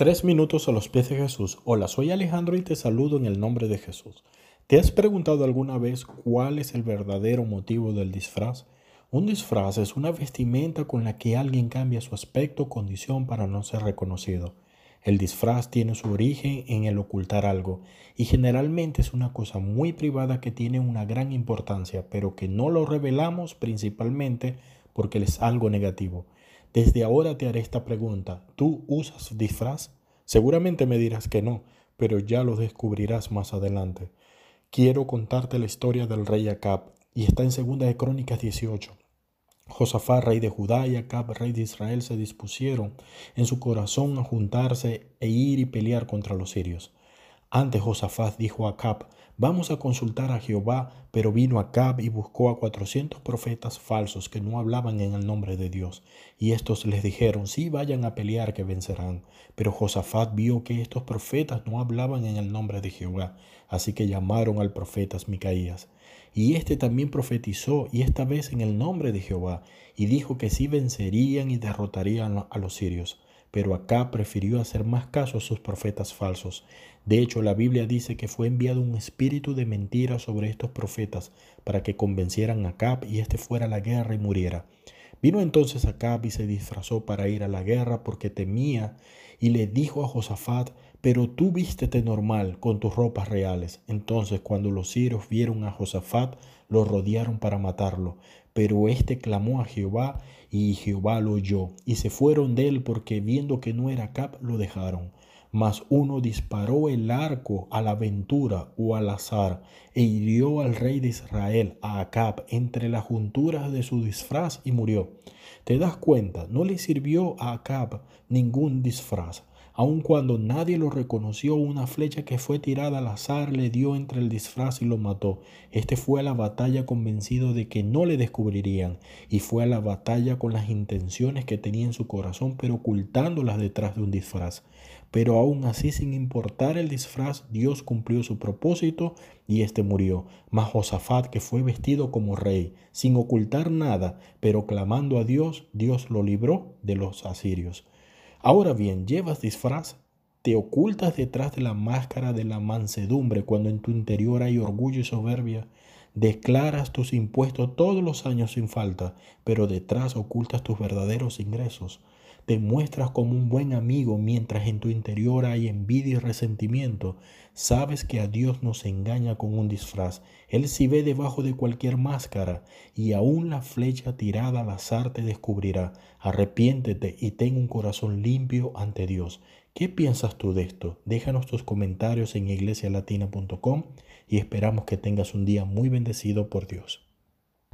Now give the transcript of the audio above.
Tres minutos a los pies de Jesús. Hola, soy Alejandro y te saludo en el nombre de Jesús. ¿Te has preguntado alguna vez cuál es el verdadero motivo del disfraz? Un disfraz es una vestimenta con la que alguien cambia su aspecto o condición para no ser reconocido. El disfraz tiene su origen en el ocultar algo y generalmente es una cosa muy privada que tiene una gran importancia, pero que no lo revelamos principalmente porque es algo negativo. Desde ahora te haré esta pregunta. ¿Tú usas disfraz? Seguramente me dirás que no, pero ya lo descubrirás más adelante. Quiero contarte la historia del rey Acab y está en Segunda de Crónicas 18. Josafat, rey de Judá, y Acab, rey de Israel, se dispusieron en su corazón a juntarse e ir y pelear contra los sirios. Antes Josafat dijo a Acab, vamos a consultar a Jehová, pero vino Acab y buscó a cuatrocientos profetas falsos que no hablaban en el nombre de Dios. Y estos les dijeron, sí, vayan a pelear que vencerán. Pero Josafat vio que estos profetas no hablaban en el nombre de Jehová, así que llamaron al profeta Micaías. Y éste también profetizó, y esta vez en el nombre de Jehová, y dijo que sí vencerían y derrotarían a los sirios pero acá prefirió hacer más caso a sus profetas falsos. De hecho, la Biblia dice que fue enviado un espíritu de mentira sobre estos profetas para que convencieran a Acab y éste fuera a la guerra y muriera. Vino entonces Acab y se disfrazó para ir a la guerra porque temía y le dijo a Josafat, pero tú vístete normal con tus ropas reales. Entonces cuando los sirios vieron a Josafat, lo rodearon para matarlo. Pero éste clamó a Jehová y Jehová lo oyó. Y se fueron de él porque viendo que no era Acab, lo dejaron. Mas uno disparó el arco a la aventura o al azar e hirió al rey de Israel, a Acab, entre las junturas de su disfraz y murió. ¿Te das cuenta? No le sirvió a Acab ningún disfraz aun cuando nadie lo reconoció, una flecha que fue tirada al azar le dio entre el disfraz y lo mató. Este fue a la batalla convencido de que no le descubrirían, y fue a la batalla con las intenciones que tenía en su corazón, pero ocultándolas detrás de un disfraz. Pero aún así, sin importar el disfraz, Dios cumplió su propósito y éste murió. Mas Josafat, que fue vestido como rey, sin ocultar nada, pero clamando a Dios, Dios lo libró de los asirios. Ahora bien, llevas disfraz, te ocultas detrás de la máscara de la mansedumbre cuando en tu interior hay orgullo y soberbia. Declaras tus impuestos todos los años sin falta, pero detrás ocultas tus verdaderos ingresos. Te muestras como un buen amigo mientras en tu interior hay envidia y resentimiento. Sabes que a Dios no se engaña con un disfraz. Él sí ve debajo de cualquier máscara y aún la flecha tirada al azar te descubrirá. Arrepiéntete y ten un corazón limpio ante Dios. ¿Qué piensas tú de esto? Déjanos tus comentarios en iglesialatina.com y esperamos que tengas un día muy bendecido por Dios.